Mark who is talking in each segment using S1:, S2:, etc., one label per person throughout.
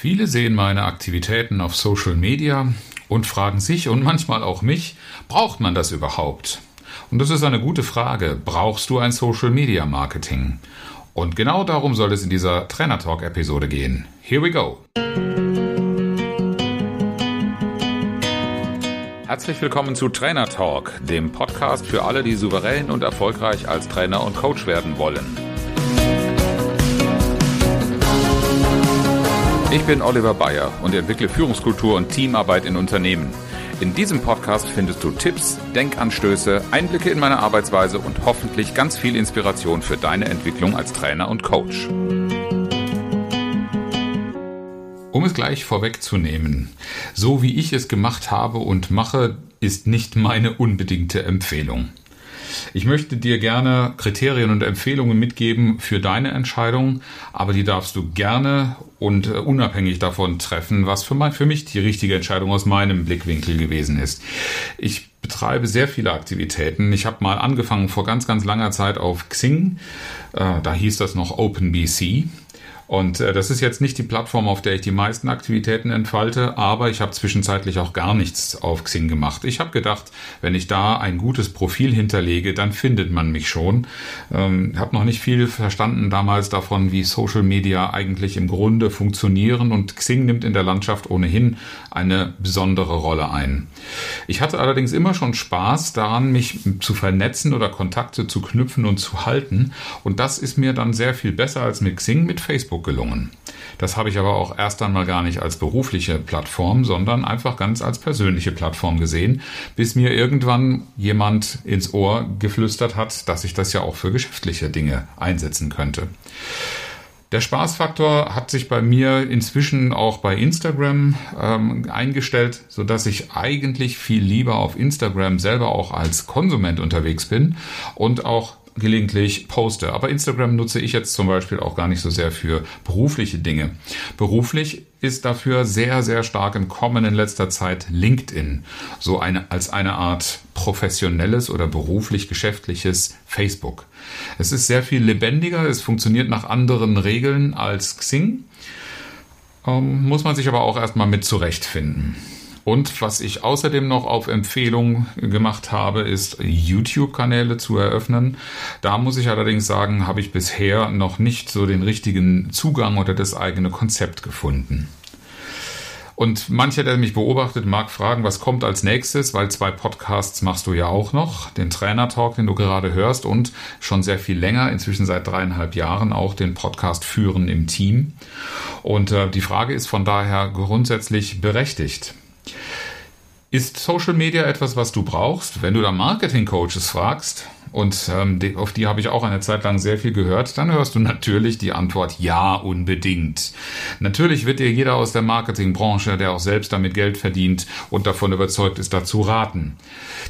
S1: Viele sehen meine Aktivitäten auf Social Media und fragen sich und manchmal auch mich, braucht man das überhaupt? Und das ist eine gute Frage. Brauchst du ein Social Media Marketing? Und genau darum soll es in dieser Trainer Talk Episode gehen. Here we go. Herzlich willkommen zu Trainer Talk, dem Podcast für alle, die souverän und erfolgreich als Trainer und Coach werden wollen. Ich bin Oliver Bayer und entwickle Führungskultur und Teamarbeit in Unternehmen. In diesem Podcast findest du Tipps, Denkanstöße, Einblicke in meine Arbeitsweise und hoffentlich ganz viel Inspiration für deine Entwicklung als Trainer und Coach. Um es gleich vorwegzunehmen, so wie ich es gemacht habe und mache, ist nicht meine unbedingte Empfehlung. Ich möchte dir gerne Kriterien und Empfehlungen mitgeben für deine Entscheidung, aber die darfst du gerne und äh, unabhängig davon treffen, was für, mein, für mich die richtige Entscheidung aus meinem Blickwinkel gewesen ist. Ich betreibe sehr viele Aktivitäten. Ich habe mal angefangen vor ganz, ganz langer Zeit auf Xing. Äh, da hieß das noch OpenBC. Und äh, das ist jetzt nicht die Plattform, auf der ich die meisten Aktivitäten entfalte, aber ich habe zwischenzeitlich auch gar nichts auf Xing gemacht. Ich habe gedacht, wenn ich da ein gutes Profil hinterlege, dann findet man mich schon. Ähm, habe noch nicht viel verstanden damals davon, wie Social Media eigentlich im Grunde funktionieren und Xing nimmt in der Landschaft ohnehin eine besondere Rolle ein. Ich hatte allerdings immer schon Spaß daran, mich zu vernetzen oder Kontakte zu knüpfen und zu halten und das ist mir dann sehr viel besser als mit Xing mit Facebook Facebook gelungen. Das habe ich aber auch erst einmal gar nicht als berufliche Plattform, sondern einfach ganz als persönliche Plattform gesehen, bis mir irgendwann jemand ins Ohr geflüstert hat, dass ich das ja auch für geschäftliche Dinge einsetzen könnte. Der Spaßfaktor hat sich bei mir inzwischen auch bei Instagram ähm, eingestellt, so dass ich eigentlich viel lieber auf Instagram selber auch als Konsument unterwegs bin und auch gelegentlich poste. Aber Instagram nutze ich jetzt zum Beispiel auch gar nicht so sehr für berufliche Dinge. Beruflich ist dafür sehr, sehr stark im Kommen in letzter Zeit LinkedIn. So eine, als eine Art professionelles oder beruflich geschäftliches Facebook. Es ist sehr viel lebendiger, es funktioniert nach anderen Regeln als Xing. Ähm, muss man sich aber auch erstmal mit zurechtfinden. Und was ich außerdem noch auf Empfehlung gemacht habe, ist YouTube-Kanäle zu eröffnen. Da muss ich allerdings sagen, habe ich bisher noch nicht so den richtigen Zugang oder das eigene Konzept gefunden. Und mancher, der mich beobachtet, mag fragen, was kommt als nächstes, weil zwei Podcasts machst du ja auch noch. Den Trainer Talk, den du gerade hörst und schon sehr viel länger, inzwischen seit dreieinhalb Jahren auch den Podcast führen im Team. Und äh, die Frage ist von daher grundsätzlich berechtigt. Ist Social Media etwas, was du brauchst? Wenn du da Marketing-Coaches fragst, und ähm, auf die habe ich auch eine Zeit lang sehr viel gehört, dann hörst du natürlich die Antwort ja, unbedingt. Natürlich wird dir jeder aus der Marketingbranche, der auch selbst damit Geld verdient und davon überzeugt ist, dazu raten.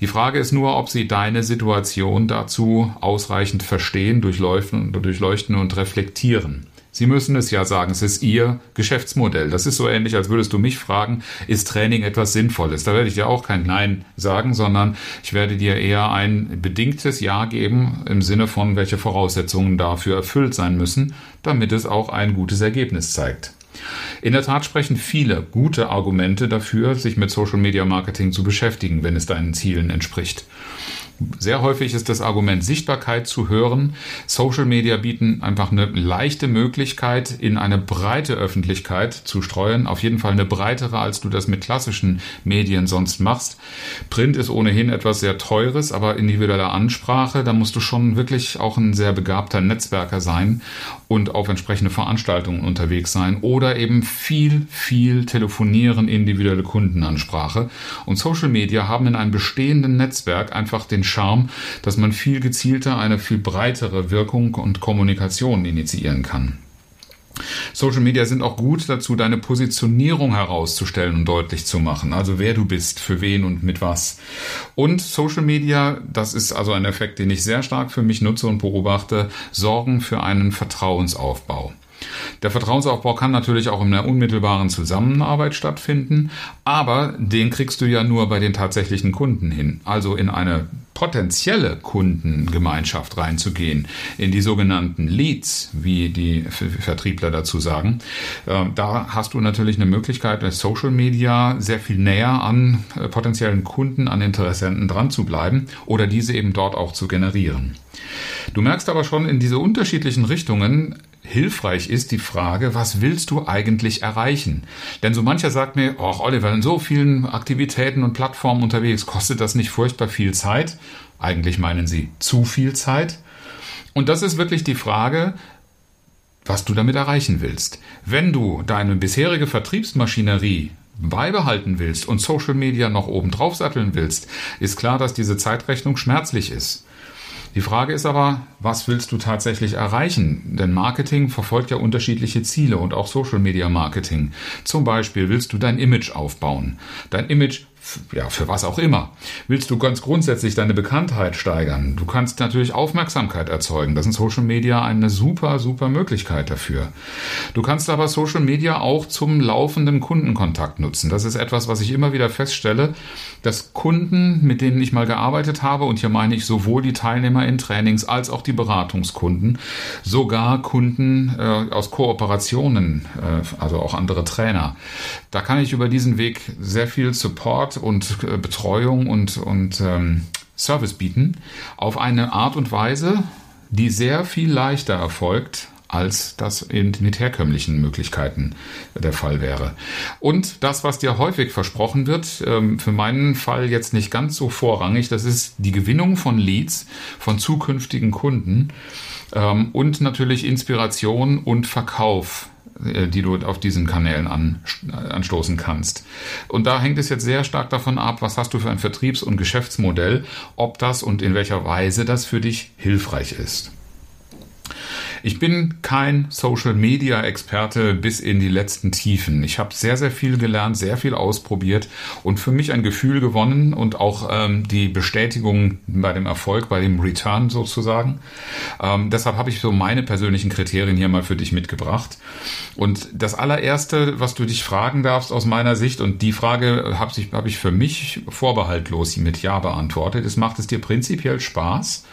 S1: Die Frage ist nur, ob sie deine Situation dazu ausreichend verstehen, durchleuchten, durchleuchten und reflektieren. Sie müssen es ja sagen, es ist Ihr Geschäftsmodell. Das ist so ähnlich, als würdest du mich fragen, ist Training etwas Sinnvolles? Da werde ich dir auch kein Nein sagen, sondern ich werde dir eher ein bedingtes Ja geben im Sinne von, welche Voraussetzungen dafür erfüllt sein müssen, damit es auch ein gutes Ergebnis zeigt. In der Tat sprechen viele gute Argumente dafür, sich mit Social Media Marketing zu beschäftigen, wenn es deinen Zielen entspricht. Sehr häufig ist das Argument Sichtbarkeit zu hören. Social Media bieten einfach eine leichte Möglichkeit, in eine breite Öffentlichkeit zu streuen. Auf jeden Fall eine breitere, als du das mit klassischen Medien sonst machst. Print ist ohnehin etwas sehr Teures, aber individuelle Ansprache, da musst du schon wirklich auch ein sehr begabter Netzwerker sein und auf entsprechende Veranstaltungen unterwegs sein oder eben viel, viel telefonieren, individuelle Kundenansprache. Und Social Media haben in einem bestehenden Netzwerk einfach den Charme, dass man viel gezielter eine viel breitere Wirkung und Kommunikation initiieren kann. Social Media sind auch gut dazu, deine Positionierung herauszustellen und deutlich zu machen. Also wer du bist, für wen und mit was. Und Social Media, das ist also ein Effekt, den ich sehr stark für mich nutze und beobachte, sorgen für einen Vertrauensaufbau. Der Vertrauensaufbau kann natürlich auch in einer unmittelbaren Zusammenarbeit stattfinden, aber den kriegst du ja nur bei den tatsächlichen Kunden hin. Also in eine potenzielle Kundengemeinschaft reinzugehen, in die sogenannten Leads, wie die Vertriebler dazu sagen. Ähm, da hast du natürlich eine Möglichkeit, mit Social Media sehr viel näher an äh, potenziellen Kunden, an Interessenten dran zu bleiben oder diese eben dort auch zu generieren. Du merkst aber schon in diese unterschiedlichen Richtungen, hilfreich ist die Frage, was willst du eigentlich erreichen? Denn so mancher sagt mir, ach Oliver, in so vielen Aktivitäten und Plattformen unterwegs, kostet das nicht furchtbar viel Zeit? Eigentlich meinen sie zu viel Zeit. Und das ist wirklich die Frage, was du damit erreichen willst. Wenn du deine bisherige Vertriebsmaschinerie beibehalten willst und Social Media noch oben drauf satteln willst, ist klar, dass diese Zeitrechnung schmerzlich ist. Die Frage ist aber, was willst du tatsächlich erreichen? Denn Marketing verfolgt ja unterschiedliche Ziele und auch Social Media Marketing. Zum Beispiel willst du dein Image aufbauen. Dein Image ja, für was auch immer. Willst du ganz grundsätzlich deine Bekanntheit steigern? Du kannst natürlich Aufmerksamkeit erzeugen. Das ist Social Media eine super, super Möglichkeit dafür. Du kannst aber Social Media auch zum laufenden Kundenkontakt nutzen. Das ist etwas, was ich immer wieder feststelle, dass Kunden, mit denen ich mal gearbeitet habe, und hier meine ich sowohl die Teilnehmer in Trainings als auch die Beratungskunden, sogar Kunden äh, aus Kooperationen, äh, also auch andere Trainer. Da kann ich über diesen Weg sehr viel Support und äh, Betreuung und, und ähm, Service bieten auf eine Art und Weise, die sehr viel leichter erfolgt, als das in, mit herkömmlichen Möglichkeiten der Fall wäre. Und das, was dir häufig versprochen wird, ähm, für meinen Fall jetzt nicht ganz so vorrangig, das ist die Gewinnung von Leads von zukünftigen Kunden ähm, und natürlich Inspiration und Verkauf äh, die du auf diesen Kanälen an, anstoßen kannst. Und da hängt es jetzt sehr stark davon ab, was hast du für ein Vertriebs- und Geschäftsmodell, ob das und in welcher Weise das für dich hilfreich ist. Ich bin kein Social Media Experte bis in die letzten Tiefen. Ich habe sehr, sehr viel gelernt, sehr viel ausprobiert und für mich ein Gefühl gewonnen und auch ähm, die Bestätigung bei dem Erfolg, bei dem Return sozusagen. Ähm, deshalb habe ich so meine persönlichen Kriterien hier mal für dich mitgebracht. Und das allererste, was du dich fragen darfst aus meiner Sicht, und die Frage habe ich, hab ich für mich vorbehaltlos mit Ja beantwortet, ist, macht es dir prinzipiell Spaß?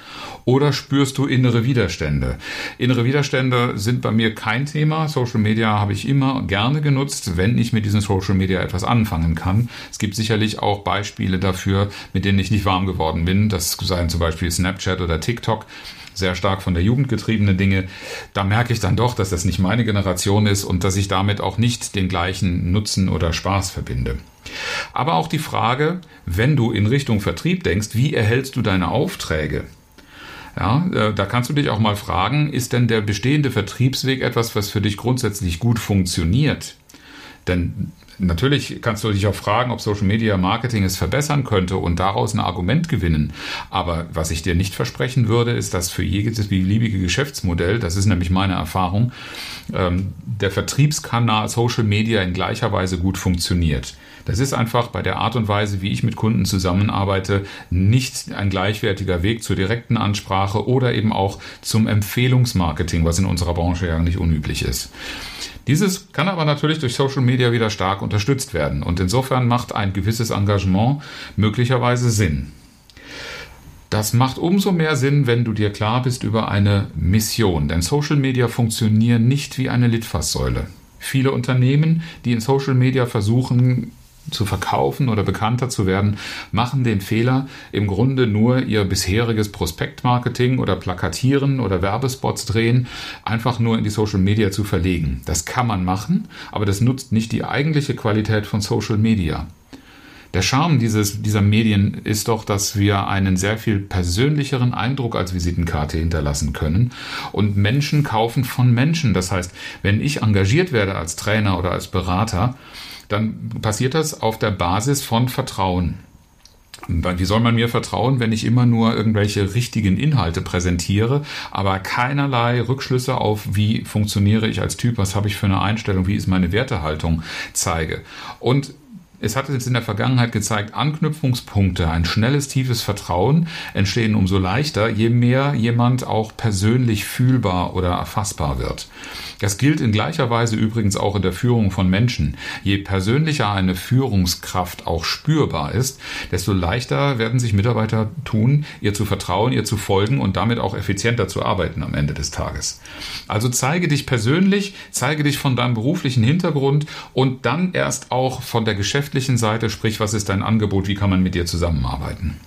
S1: Oder spürst du innere Widerstände? Innere Widerstände sind bei mir kein Thema. Social Media habe ich immer gerne genutzt, wenn ich mit diesen Social Media etwas anfangen kann. Es gibt sicherlich auch Beispiele dafür, mit denen ich nicht warm geworden bin. Das seien zum Beispiel Snapchat oder TikTok sehr stark von der Jugend getriebene Dinge, da merke ich dann doch, dass das nicht meine Generation ist und dass ich damit auch nicht den gleichen Nutzen oder Spaß verbinde. Aber auch die Frage, wenn du in Richtung Vertrieb denkst, wie erhältst du deine Aufträge? Ja, äh, da kannst du dich auch mal fragen, ist denn der bestehende Vertriebsweg etwas, was für dich grundsätzlich gut funktioniert? Denn natürlich kannst du dich auch fragen, ob Social Media Marketing es verbessern könnte und daraus ein Argument gewinnen. Aber was ich dir nicht versprechen würde, ist, dass für jedes beliebige Geschäftsmodell, das ist nämlich meine Erfahrung, ähm, der Vertriebskanal Social Media in gleicher Weise gut funktioniert. Das ist einfach bei der Art und Weise, wie ich mit Kunden zusammenarbeite, nicht ein gleichwertiger Weg zur direkten Ansprache oder eben auch zum Empfehlungsmarketing, was in unserer Branche ja nicht unüblich ist. Dieses kann aber natürlich durch Social Media wieder stark unterstützt werden und insofern macht ein gewisses Engagement möglicherweise Sinn. Das macht umso mehr Sinn, wenn du dir klar bist über eine Mission, denn Social Media funktionieren nicht wie eine Litfaßsäule. Viele Unternehmen, die in Social Media versuchen, zu verkaufen oder bekannter zu werden, machen den Fehler, im Grunde nur ihr bisheriges Prospektmarketing oder Plakatieren oder Werbespots drehen, einfach nur in die Social Media zu verlegen. Das kann man machen, aber das nutzt nicht die eigentliche Qualität von Social Media. Der Charme dieses, dieser Medien ist doch, dass wir einen sehr viel persönlicheren Eindruck als Visitenkarte hinterlassen können. Und Menschen kaufen von Menschen. Das heißt, wenn ich engagiert werde als Trainer oder als Berater, dann passiert das auf der Basis von Vertrauen. Wie soll man mir vertrauen, wenn ich immer nur irgendwelche richtigen Inhalte präsentiere, aber keinerlei Rückschlüsse auf, wie funktioniere ich als Typ, was habe ich für eine Einstellung, wie ist meine Wertehaltung zeige? Und es hat jetzt in der Vergangenheit gezeigt, Anknüpfungspunkte, ein schnelles, tiefes Vertrauen entstehen umso leichter, je mehr jemand auch persönlich fühlbar oder erfassbar wird. Das gilt in gleicher Weise übrigens auch in der Führung von Menschen. Je persönlicher eine Führungskraft auch spürbar ist, desto leichter werden sich Mitarbeiter tun, ihr zu vertrauen, ihr zu folgen und damit auch effizienter zu arbeiten am Ende des Tages. Also zeige dich persönlich, zeige dich von deinem beruflichen Hintergrund und dann erst auch von der geschäftlichen Seite, sprich, was ist dein Angebot, wie kann man mit dir zusammenarbeiten.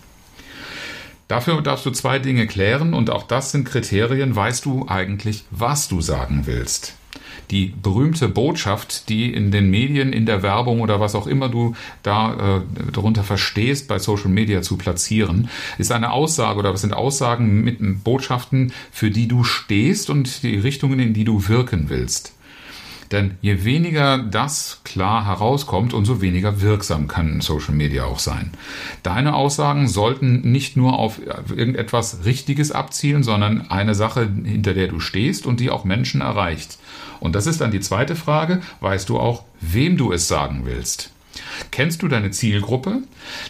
S1: Dafür darfst du zwei Dinge klären und auch das sind Kriterien. Weißt du eigentlich, was du sagen willst? Die berühmte Botschaft, die in den Medien, in der Werbung oder was auch immer du da äh, darunter verstehst, bei Social Media zu platzieren, ist eine Aussage oder was sind Aussagen mit Botschaften, für die du stehst und die Richtungen, in die du wirken willst. Denn je weniger das klar herauskommt, umso weniger wirksam kann Social Media auch sein. Deine Aussagen sollten nicht nur auf irgendetwas Richtiges abzielen, sondern eine Sache, hinter der du stehst und die auch Menschen erreicht. Und das ist dann die zweite Frage. Weißt du auch, wem du es sagen willst? Kennst du deine Zielgruppe?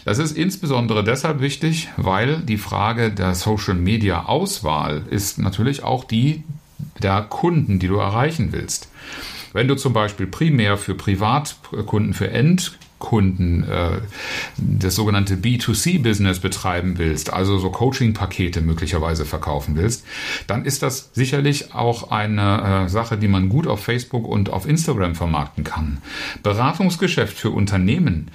S1: Das ist insbesondere deshalb wichtig, weil die Frage der Social Media Auswahl ist natürlich auch die der Kunden, die du erreichen willst. Wenn du zum Beispiel primär für Privatkunden, für Endkunden äh, das sogenannte B2C-Business betreiben willst, also so Coaching-Pakete möglicherweise verkaufen willst, dann ist das sicherlich auch eine äh, Sache, die man gut auf Facebook und auf Instagram vermarkten kann. Beratungsgeschäft für Unternehmen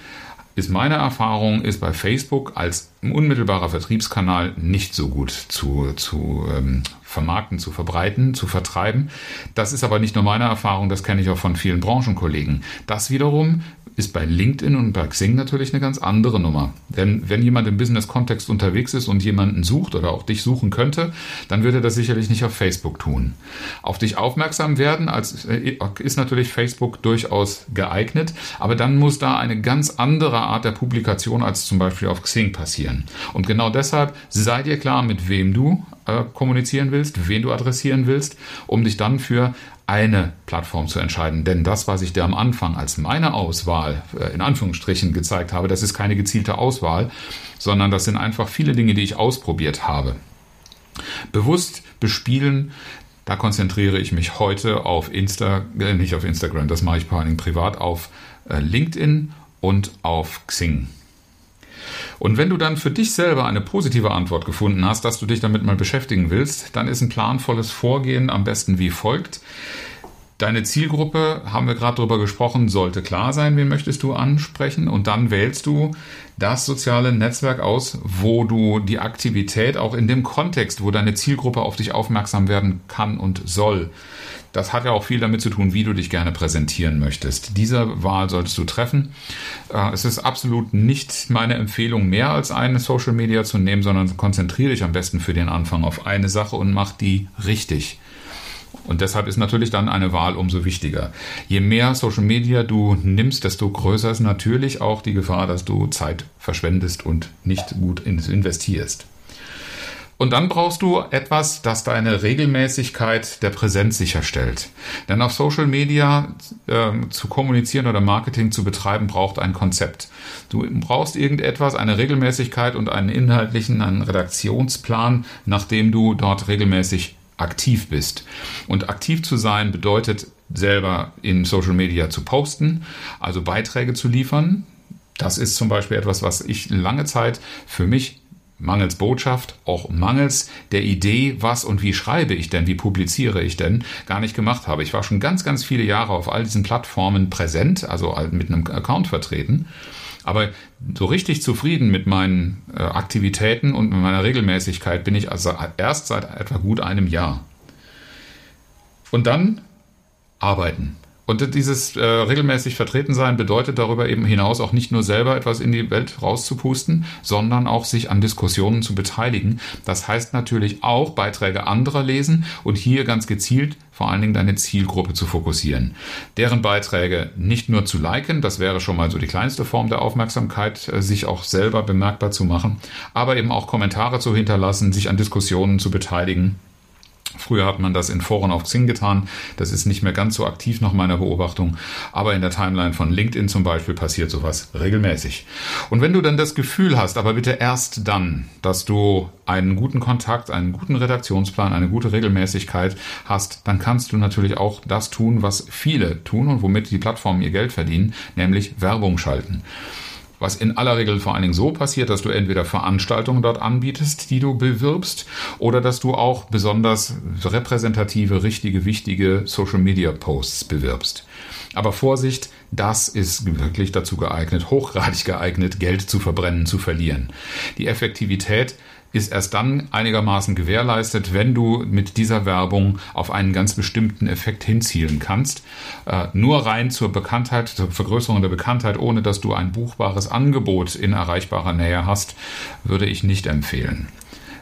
S1: ist meine Erfahrung, ist bei Facebook als unmittelbarer Vertriebskanal nicht so gut zu, zu ähm, vermarkten, zu verbreiten, zu vertreiben. Das ist aber nicht nur meine Erfahrung, das kenne ich auch von vielen Branchenkollegen. Das wiederum ist bei LinkedIn und bei Xing natürlich eine ganz andere Nummer. Denn wenn jemand im Business-Kontext unterwegs ist und jemanden sucht oder auch dich suchen könnte, dann würde er das sicherlich nicht auf Facebook tun. Auf dich aufmerksam werden als, äh, ist natürlich Facebook durchaus geeignet, aber dann muss da eine ganz andere Art der Publikation als zum Beispiel auf Xing passieren. Und genau deshalb sei dir klar, mit wem du äh, kommunizieren willst, wen du adressieren willst, um dich dann für eine Plattform zu entscheiden. Denn das, was ich dir am Anfang als meine Auswahl äh, in Anführungsstrichen gezeigt habe, das ist keine gezielte Auswahl, sondern das sind einfach viele Dinge, die ich ausprobiert habe. Bewusst bespielen, da konzentriere ich mich heute auf Insta, äh, nicht auf Instagram, das mache ich vor Dingen privat, auf äh, LinkedIn und auf Xing. Und wenn du dann für dich selber eine positive Antwort gefunden hast, dass du dich damit mal beschäftigen willst, dann ist ein planvolles Vorgehen am besten wie folgt. Deine Zielgruppe, haben wir gerade darüber gesprochen, sollte klar sein, wen möchtest du ansprechen und dann wählst du das soziale Netzwerk aus, wo du die Aktivität auch in dem Kontext, wo deine Zielgruppe auf dich aufmerksam werden kann und soll. Das hat ja auch viel damit zu tun, wie du dich gerne präsentieren möchtest. Diese Wahl solltest du treffen. Äh, es ist absolut nicht meine Empfehlung, mehr als eine Social Media zu nehmen, sondern konzentriere dich am besten für den Anfang auf eine Sache und mach die richtig. Und deshalb ist natürlich dann eine Wahl umso wichtiger. Je mehr Social Media du nimmst, desto größer ist natürlich auch die Gefahr, dass du Zeit verschwendest und nicht gut investierst. Und dann brauchst du etwas, das deine Regelmäßigkeit der Präsenz sicherstellt. Denn auf Social Media äh, zu kommunizieren oder Marketing zu betreiben, braucht ein Konzept. Du brauchst irgendetwas, eine Regelmäßigkeit und einen inhaltlichen, einen Redaktionsplan, nachdem du dort regelmäßig aktiv bist. Und aktiv zu sein bedeutet selber in Social Media zu posten, also Beiträge zu liefern. Das ist zum Beispiel etwas, was ich lange Zeit für mich mangels Botschaft, auch mangels der Idee, was und wie schreibe ich denn, wie publiziere ich denn, gar nicht gemacht habe. Ich war schon ganz, ganz viele Jahre auf all diesen Plattformen präsent, also mit einem Account vertreten aber so richtig zufrieden mit meinen äh, Aktivitäten und mit meiner Regelmäßigkeit bin ich also erst seit etwa gut einem Jahr. Und dann arbeiten. Und dieses äh, regelmäßig vertreten sein bedeutet darüber eben hinaus auch nicht nur selber etwas in die Welt rauszupusten, sondern auch sich an Diskussionen zu beteiligen. Das heißt natürlich auch Beiträge anderer lesen und hier ganz gezielt vor allen Dingen deine Zielgruppe zu fokussieren. Deren Beiträge nicht nur zu liken, das wäre schon mal so die kleinste Form der Aufmerksamkeit, äh, sich auch selber bemerkbar zu machen, aber eben auch Kommentare zu hinterlassen, sich an Diskussionen zu beteiligen Früher hat man das in Foren auf Xing getan. Das ist nicht mehr ganz so aktiv nach meiner Beobachtung. Aber in der Timeline von LinkedIn zum Beispiel passiert sowas regelmäßig. Und wenn du dann das Gefühl hast, aber bitte erst dann, dass du einen guten Kontakt, einen guten Redaktionsplan, eine gute Regelmäßigkeit hast, dann kannst du natürlich auch das tun, was viele tun und womit die Plattformen ihr Geld verdienen, nämlich Werbung schalten was in aller Regel vor allen Dingen so passiert, dass du entweder Veranstaltungen dort anbietest, die du bewirbst, oder dass du auch besonders repräsentative, richtige, wichtige Social Media Posts bewirbst. Aber Vorsicht, das ist wirklich dazu geeignet, hochgradig geeignet, Geld zu verbrennen, zu verlieren. Die Effektivität ist erst dann einigermaßen gewährleistet, wenn du mit dieser Werbung auf einen ganz bestimmten Effekt hinzielen kannst. Äh, nur rein zur Bekanntheit, zur Vergrößerung der Bekanntheit, ohne dass du ein buchbares Angebot in erreichbarer Nähe hast, würde ich nicht empfehlen.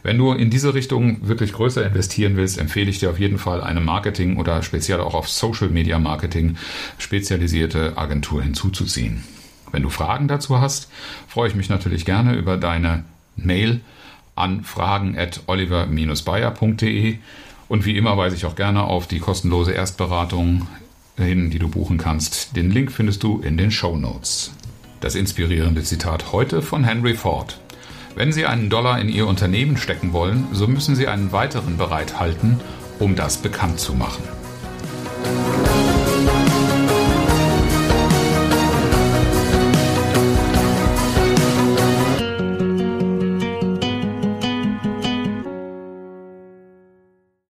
S1: Wenn du in diese Richtung wirklich größer investieren willst, empfehle ich dir auf jeden Fall eine Marketing oder speziell auch auf Social Media Marketing spezialisierte Agentur hinzuzuziehen. Wenn du Fragen dazu hast, freue ich mich natürlich gerne über deine Mail an fragen at oliver-bayer.de. Und wie immer weise ich auch gerne auf die kostenlose Erstberatung hin, die du buchen kannst. Den Link findest du in den Show Notes. Das inspirierende Zitat heute von Henry Ford. Wenn Sie einen Dollar in Ihr Unternehmen stecken wollen, so müssen Sie einen weiteren bereithalten, um das bekannt zu machen.